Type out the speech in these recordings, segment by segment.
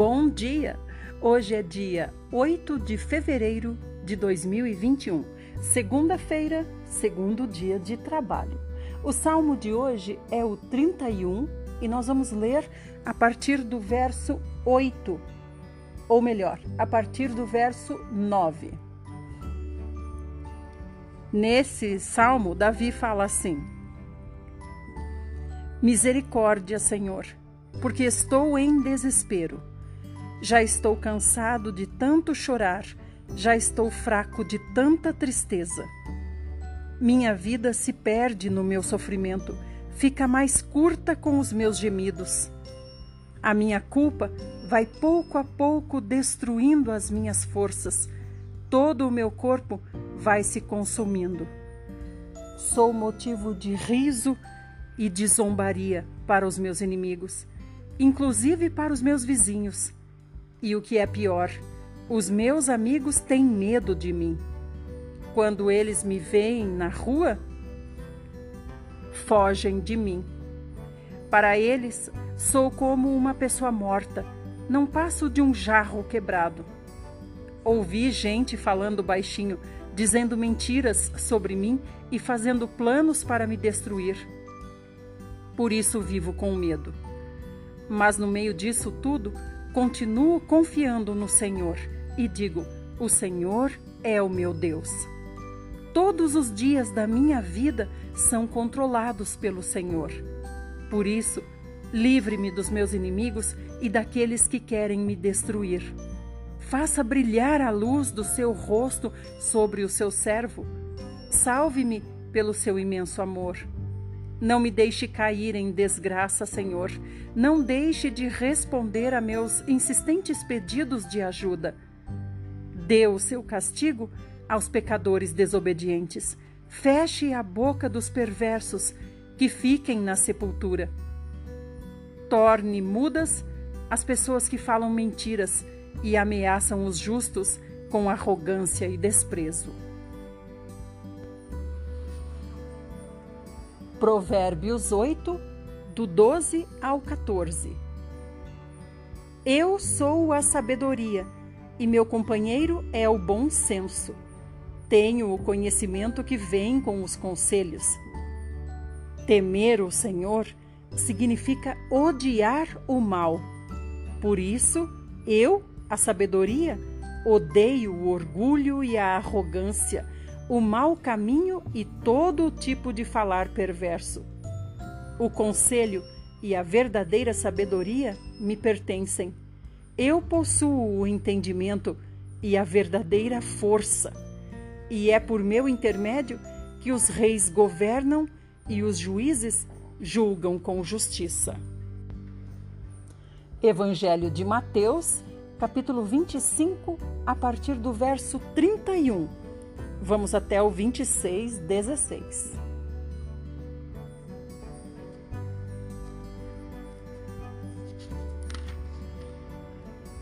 Bom dia! Hoje é dia 8 de fevereiro de 2021, segunda-feira, segundo dia de trabalho. O salmo de hoje é o 31 e nós vamos ler a partir do verso 8, ou melhor, a partir do verso 9. Nesse salmo, Davi fala assim: Misericórdia, Senhor, porque estou em desespero. Já estou cansado de tanto chorar, já estou fraco de tanta tristeza. Minha vida se perde no meu sofrimento, fica mais curta com os meus gemidos. A minha culpa vai pouco a pouco destruindo as minhas forças. Todo o meu corpo vai se consumindo. Sou motivo de riso e de zombaria para os meus inimigos, inclusive para os meus vizinhos. E o que é pior, os meus amigos têm medo de mim. Quando eles me veem na rua, fogem de mim. Para eles, sou como uma pessoa morta, não passo de um jarro quebrado. Ouvi gente falando baixinho, dizendo mentiras sobre mim e fazendo planos para me destruir por isso vivo com medo. Mas no meio disso tudo, continuo confiando no Senhor e digo: O Senhor é o meu Deus. Todos os dias da minha vida são controlados pelo Senhor. Por isso, livre-me dos meus inimigos e daqueles que querem me destruir. Faça brilhar a luz do seu rosto sobre o seu servo. Salve-me pelo seu imenso amor. Não me deixe cair em desgraça, Senhor. Não deixe de responder a meus insistentes pedidos de ajuda. Dê o seu castigo aos pecadores desobedientes. Feche a boca dos perversos, que fiquem na sepultura. Torne mudas as pessoas que falam mentiras e ameaçam os justos com arrogância e desprezo. Provérbios 8, do 12 ao 14. Eu sou a sabedoria e meu companheiro é o bom senso. Tenho o conhecimento que vem com os conselhos. Temer o Senhor significa odiar o mal. Por isso, eu, a sabedoria, odeio o orgulho e a arrogância o mau caminho e todo tipo de falar perverso. O conselho e a verdadeira sabedoria me pertencem. Eu possuo o entendimento e a verdadeira força, e é por meu intermédio que os reis governam e os juízes julgam com justiça. Evangelho de Mateus, capítulo 25, a partir do verso 31 Vamos até o 26, 16.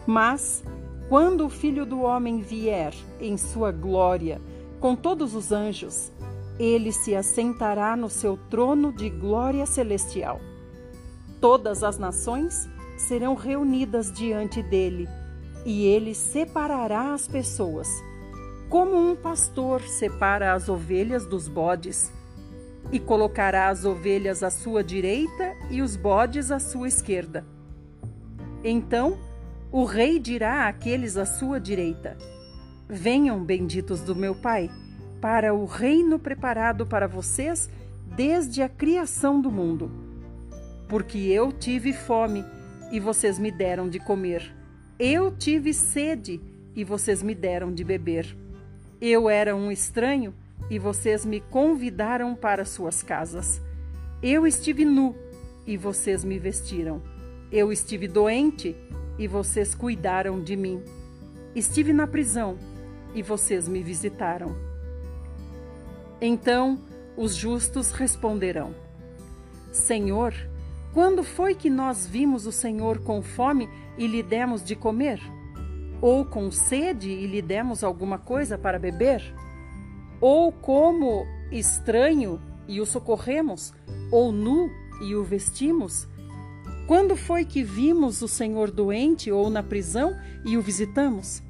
Mas, quando o Filho do Homem vier em sua glória, com todos os anjos, ele se assentará no seu trono de glória celestial. Todas as nações serão reunidas diante dele, e ele separará as pessoas como um pastor separa as ovelhas dos bodes, e colocará as ovelhas à sua direita e os bodes à sua esquerda. Então o rei dirá àqueles à sua direita: Venham, benditos do meu Pai, para o reino preparado para vocês desde a criação do mundo. Porque eu tive fome e vocês me deram de comer. Eu tive sede e vocês me deram de beber. Eu era um estranho e vocês me convidaram para suas casas. Eu estive nu e vocês me vestiram. Eu estive doente e vocês cuidaram de mim. Estive na prisão e vocês me visitaram. Então os justos responderão: Senhor, quando foi que nós vimos o Senhor com fome e lhe demos de comer? Ou com sede e lhe demos alguma coisa para beber? Ou como estranho e o socorremos? Ou nu e o vestimos? Quando foi que vimos o Senhor doente ou na prisão e o visitamos?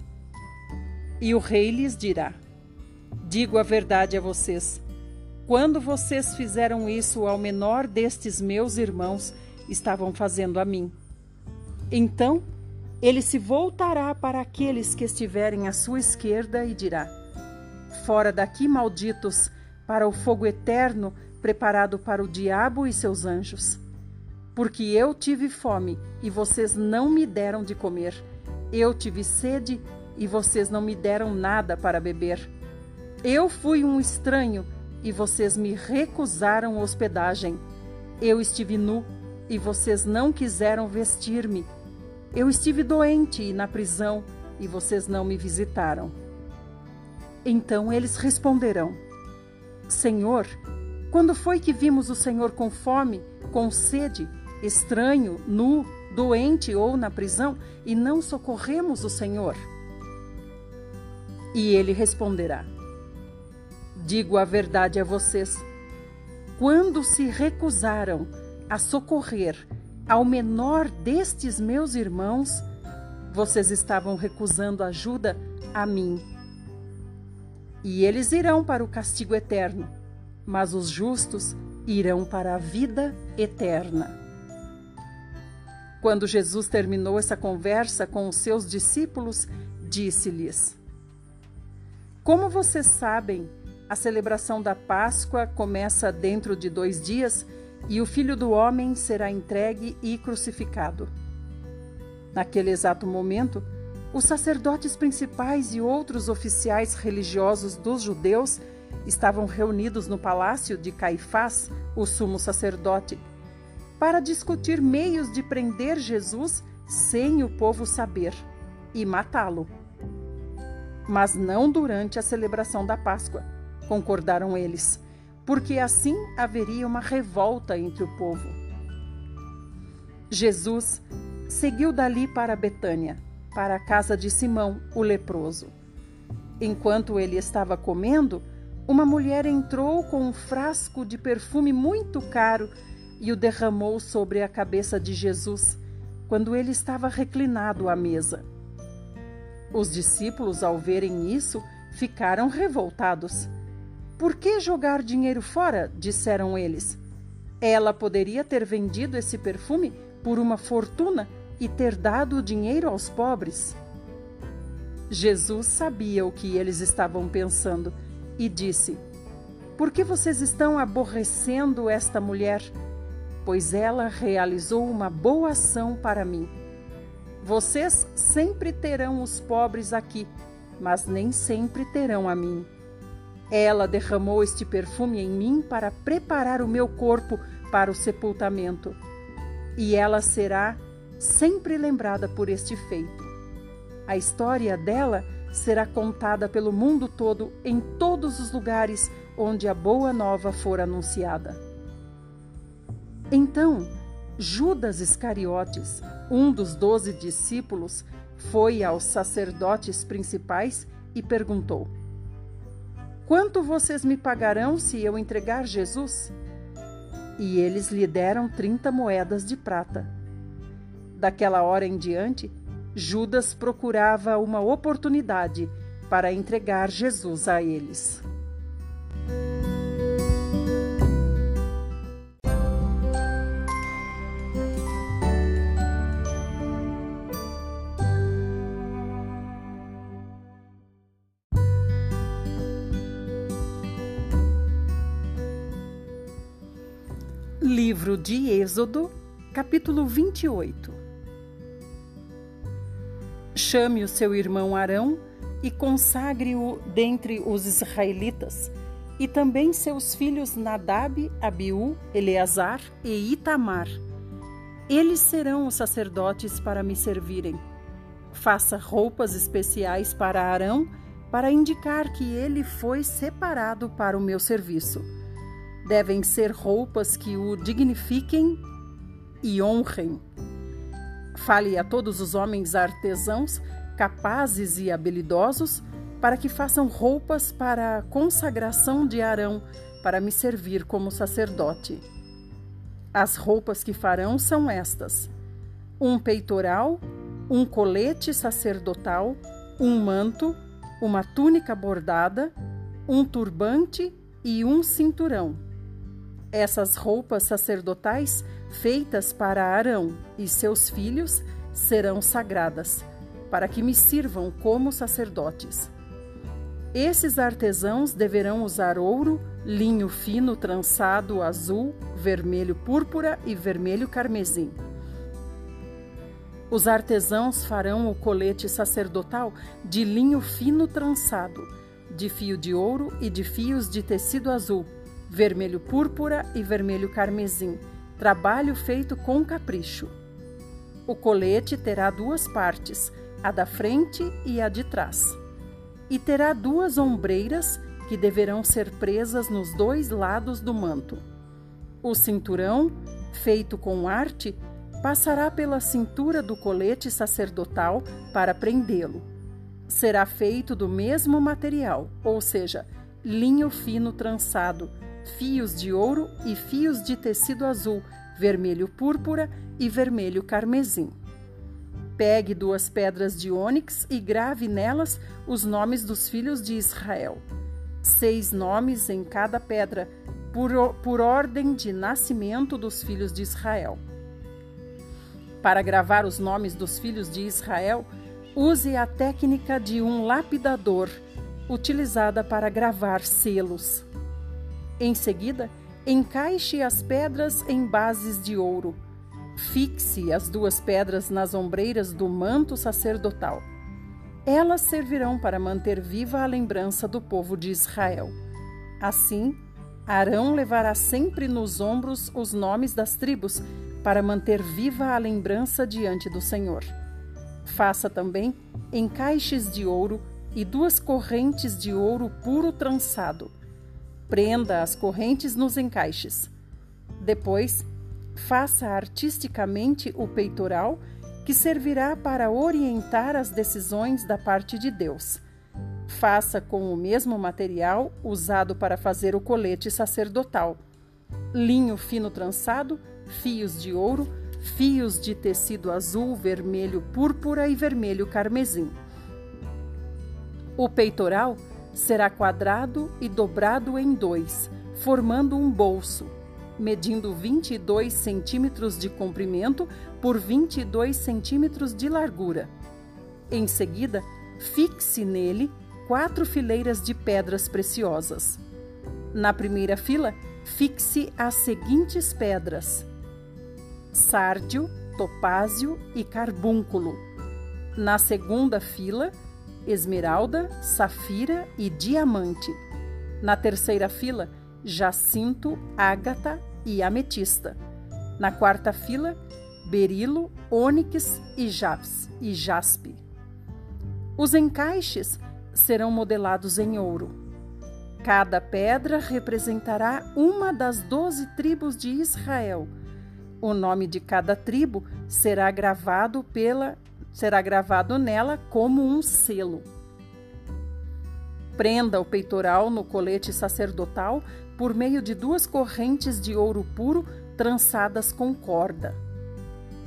E o rei lhes dirá: Digo a verdade a vocês. Quando vocês fizeram isso ao menor destes meus irmãos, estavam fazendo a mim. Então ele se voltará para aqueles que estiverem à sua esquerda e dirá: Fora daqui, malditos, para o fogo eterno preparado para o diabo e seus anjos. Porque eu tive fome e vocês não me deram de comer. Eu tive sede e vocês não me deram nada para beber. Eu fui um estranho e vocês me recusaram hospedagem. Eu estive nu e vocês não quiseram vestir-me. Eu estive doente e na prisão e vocês não me visitaram. Então eles responderão: Senhor, quando foi que vimos o Senhor com fome, com sede, estranho, nu, doente ou na prisão e não socorremos o Senhor? E ele responderá: Digo a verdade a vocês. Quando se recusaram a socorrer ao menor destes meus irmãos, vocês estavam recusando ajuda a mim. E eles irão para o castigo eterno, mas os justos irão para a vida eterna. Quando Jesus terminou essa conversa com os seus discípulos, disse-lhes: como vocês sabem, a celebração da Páscoa começa dentro de dois dias e o Filho do Homem será entregue e crucificado. Naquele exato momento, os sacerdotes principais e outros oficiais religiosos dos judeus estavam reunidos no palácio de Caifás, o sumo sacerdote, para discutir meios de prender Jesus sem o povo saber e matá-lo mas não durante a celebração da Páscoa, concordaram eles, porque assim haveria uma revolta entre o povo. Jesus seguiu dali para Betânia, para a casa de Simão, o leproso. Enquanto ele estava comendo, uma mulher entrou com um frasco de perfume muito caro e o derramou sobre a cabeça de Jesus, quando ele estava reclinado à mesa. Os discípulos, ao verem isso, ficaram revoltados. Por que jogar dinheiro fora? disseram eles. Ela poderia ter vendido esse perfume por uma fortuna e ter dado o dinheiro aos pobres. Jesus sabia o que eles estavam pensando e disse: Por que vocês estão aborrecendo esta mulher? Pois ela realizou uma boa ação para mim. Vocês sempre terão os pobres aqui, mas nem sempre terão a mim. Ela derramou este perfume em mim para preparar o meu corpo para o sepultamento, e ela será sempre lembrada por este feito. A história dela será contada pelo mundo todo em todos os lugares onde a boa nova for anunciada. Então, Judas Iscariotes, um dos doze discípulos, foi aos sacerdotes principais e perguntou: Quanto vocês me pagarão se eu entregar Jesus? E eles lhe deram trinta moedas de prata. Daquela hora em diante, Judas procurava uma oportunidade para entregar Jesus a eles. De Êxodo, capítulo 28 Chame o seu irmão Arão e consagre-o dentre os israelitas, e também seus filhos Nadab, Abiú, Eleazar e Itamar. Eles serão os sacerdotes para me servirem. Faça roupas especiais para Arão, para indicar que ele foi separado para o meu serviço devem ser roupas que o dignifiquem e honrem. Fale a todos os homens artesãos, capazes e habilidosos, para que façam roupas para a consagração de Arão, para me servir como sacerdote. As roupas que farão são estas: um peitoral, um colete sacerdotal, um manto, uma túnica bordada, um turbante e um cinturão. Essas roupas sacerdotais, feitas para Arão e seus filhos, serão sagradas, para que me sirvam como sacerdotes. Esses artesãos deverão usar ouro, linho fino trançado azul, vermelho púrpura e vermelho carmesim. Os artesãos farão o colete sacerdotal de linho fino trançado, de fio de ouro e de fios de tecido azul, vermelho púrpura e vermelho carmesim, trabalho feito com capricho. O colete terá duas partes, a da frente e a de trás e terá duas ombreiras que deverão ser presas nos dois lados do manto. O cinturão, feito com arte, passará pela cintura do colete sacerdotal para prendê-lo. Será feito do mesmo material, ou seja, linho fino trançado, fios de ouro e fios de tecido azul, vermelho púrpura e vermelho carmesim. Pegue duas pedras de ônix e grave nelas os nomes dos filhos de Israel. Seis nomes em cada pedra, por, por ordem de nascimento dos filhos de Israel. Para gravar os nomes dos filhos de Israel, use a técnica de um lapidador, utilizada para gravar selos. Em seguida, encaixe as pedras em bases de ouro Fixe as duas pedras nas ombreiras do manto sacerdotal. Elas servirão para manter viva a lembrança do povo de Israel. Assim, Arão levará sempre nos ombros os nomes das tribos, para manter viva a lembrança diante do Senhor. Faça também encaixes de ouro e duas correntes de ouro puro trançado. Prenda as correntes nos encaixes. Depois, Faça artisticamente o peitoral, que servirá para orientar as decisões da parte de Deus. Faça com o mesmo material usado para fazer o colete sacerdotal: linho fino trançado, fios de ouro, fios de tecido azul, vermelho púrpura e vermelho carmesim. O peitoral será quadrado e dobrado em dois, formando um bolso medindo 22 centímetros de comprimento por 22 centímetros de largura. Em seguida, fixe nele quatro fileiras de pedras preciosas. Na primeira fila, fixe as seguintes pedras: sárdio, topázio e carbúnculo. Na segunda fila, esmeralda, safira e diamante. Na terceira fila, jacinto, ágata e ametista. Na quarta fila, berilo, ônix e, japs, e jaspe. Os encaixes serão modelados em ouro. Cada pedra representará uma das doze tribos de Israel. O nome de cada tribo será gravado pela será gravado nela como um selo. Prenda o peitoral no colete sacerdotal por meio de duas correntes de ouro puro trançadas com corda.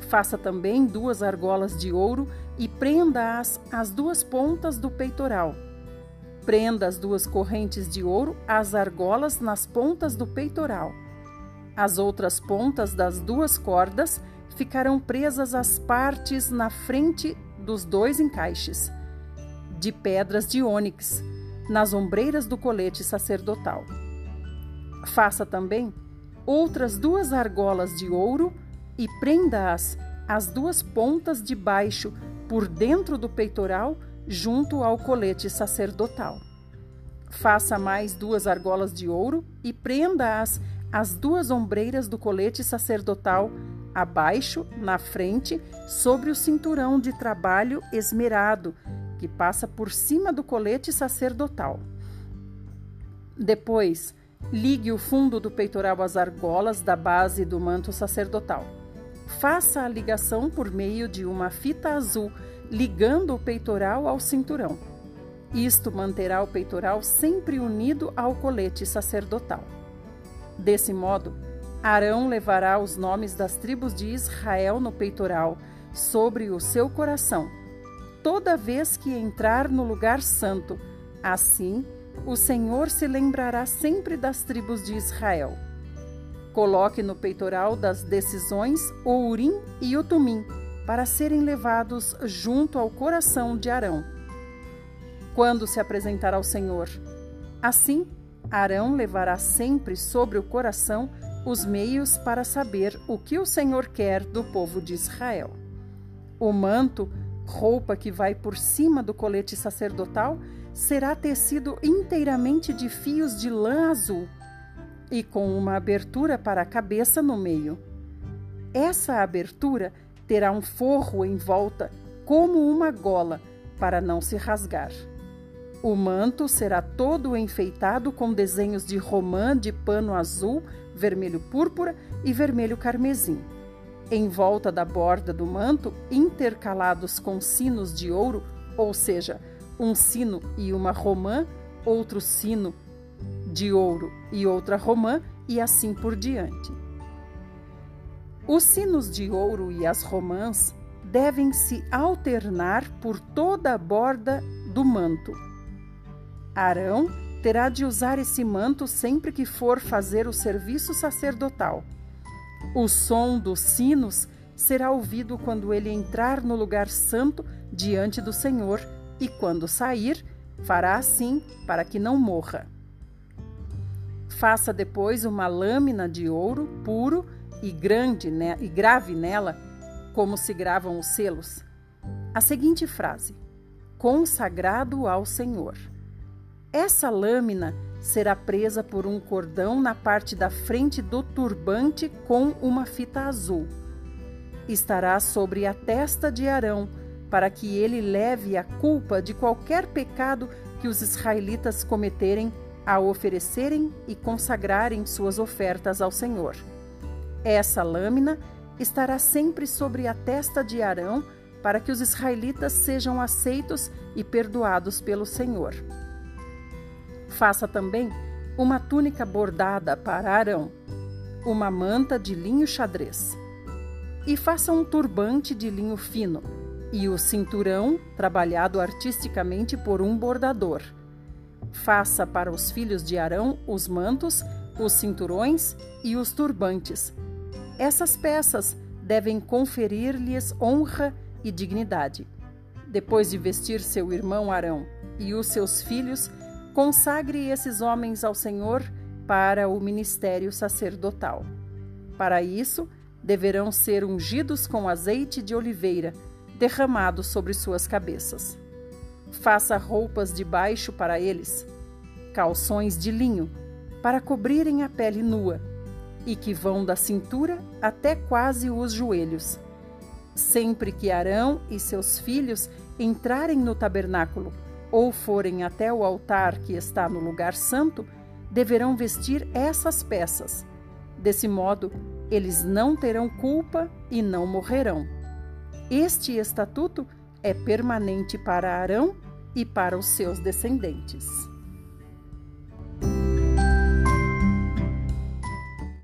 Faça também duas argolas de ouro e prenda-as às duas pontas do peitoral. Prenda as duas correntes de ouro às argolas nas pontas do peitoral. As outras pontas das duas cordas ficarão presas às partes na frente dos dois encaixes, de pedras de ônix, nas ombreiras do colete sacerdotal. Faça também outras duas argolas de ouro e prenda-as às duas pontas de baixo por dentro do peitoral, junto ao colete sacerdotal. Faça mais duas argolas de ouro e prenda-as às duas ombreiras do colete sacerdotal, abaixo, na frente, sobre o cinturão de trabalho esmerado, que passa por cima do colete sacerdotal. Depois, Ligue o fundo do peitoral às argolas da base do manto sacerdotal. Faça a ligação por meio de uma fita azul, ligando o peitoral ao cinturão. Isto manterá o peitoral sempre unido ao colete sacerdotal. Desse modo, Arão levará os nomes das tribos de Israel no peitoral, sobre o seu coração, toda vez que entrar no lugar santo. Assim, o Senhor se lembrará sempre das tribos de Israel. Coloque no peitoral das decisões o Urim e o Tumim, para serem levados junto ao coração de Arão. Quando se apresentar ao Senhor, assim, Arão levará sempre sobre o coração os meios para saber o que o Senhor quer do povo de Israel. O manto, roupa que vai por cima do colete sacerdotal, será tecido inteiramente de fios de lã azul e com uma abertura para a cabeça no meio. Essa abertura terá um forro em volta, como uma gola, para não se rasgar. O manto será todo enfeitado com desenhos de romã de pano azul, vermelho púrpura e vermelho carmesim. Em volta da borda do manto, intercalados com sinos de ouro, ou seja, um sino e uma romã, outro sino de ouro e outra romã, e assim por diante. Os sinos de ouro e as romãs devem se alternar por toda a borda do manto. Arão terá de usar esse manto sempre que for fazer o serviço sacerdotal. O som dos sinos será ouvido quando ele entrar no lugar santo diante do Senhor e quando sair, fará assim para que não morra. Faça depois uma lâmina de ouro puro e grande né, e grave nela, como se gravam os selos, a seguinte frase: Consagrado ao Senhor. Essa lâmina será presa por um cordão na parte da frente do turbante com uma fita azul. Estará sobre a testa de Arão para que ele leve a culpa de qualquer pecado que os israelitas cometerem ao oferecerem e consagrarem suas ofertas ao Senhor. Essa lâmina estará sempre sobre a testa de Arão, para que os israelitas sejam aceitos e perdoados pelo Senhor. Faça também uma túnica bordada para Arão, uma manta de linho xadrez. E faça um turbante de linho fino e o cinturão trabalhado artisticamente por um bordador. Faça para os filhos de Arão os mantos, os cinturões e os turbantes. Essas peças devem conferir-lhes honra e dignidade. Depois de vestir seu irmão Arão e os seus filhos, consagre esses homens ao Senhor para o ministério sacerdotal. Para isso, deverão ser ungidos com azeite de oliveira derramado sobre suas cabeças. Faça roupas de baixo para eles, calções de linho, para cobrirem a pele nua, e que vão da cintura até quase os joelhos. Sempre que Arão e seus filhos entrarem no tabernáculo ou forem até o altar que está no lugar santo, deverão vestir essas peças. Desse modo, eles não terão culpa e não morrerão. Este estatuto é permanente para Arão e para os seus descendentes.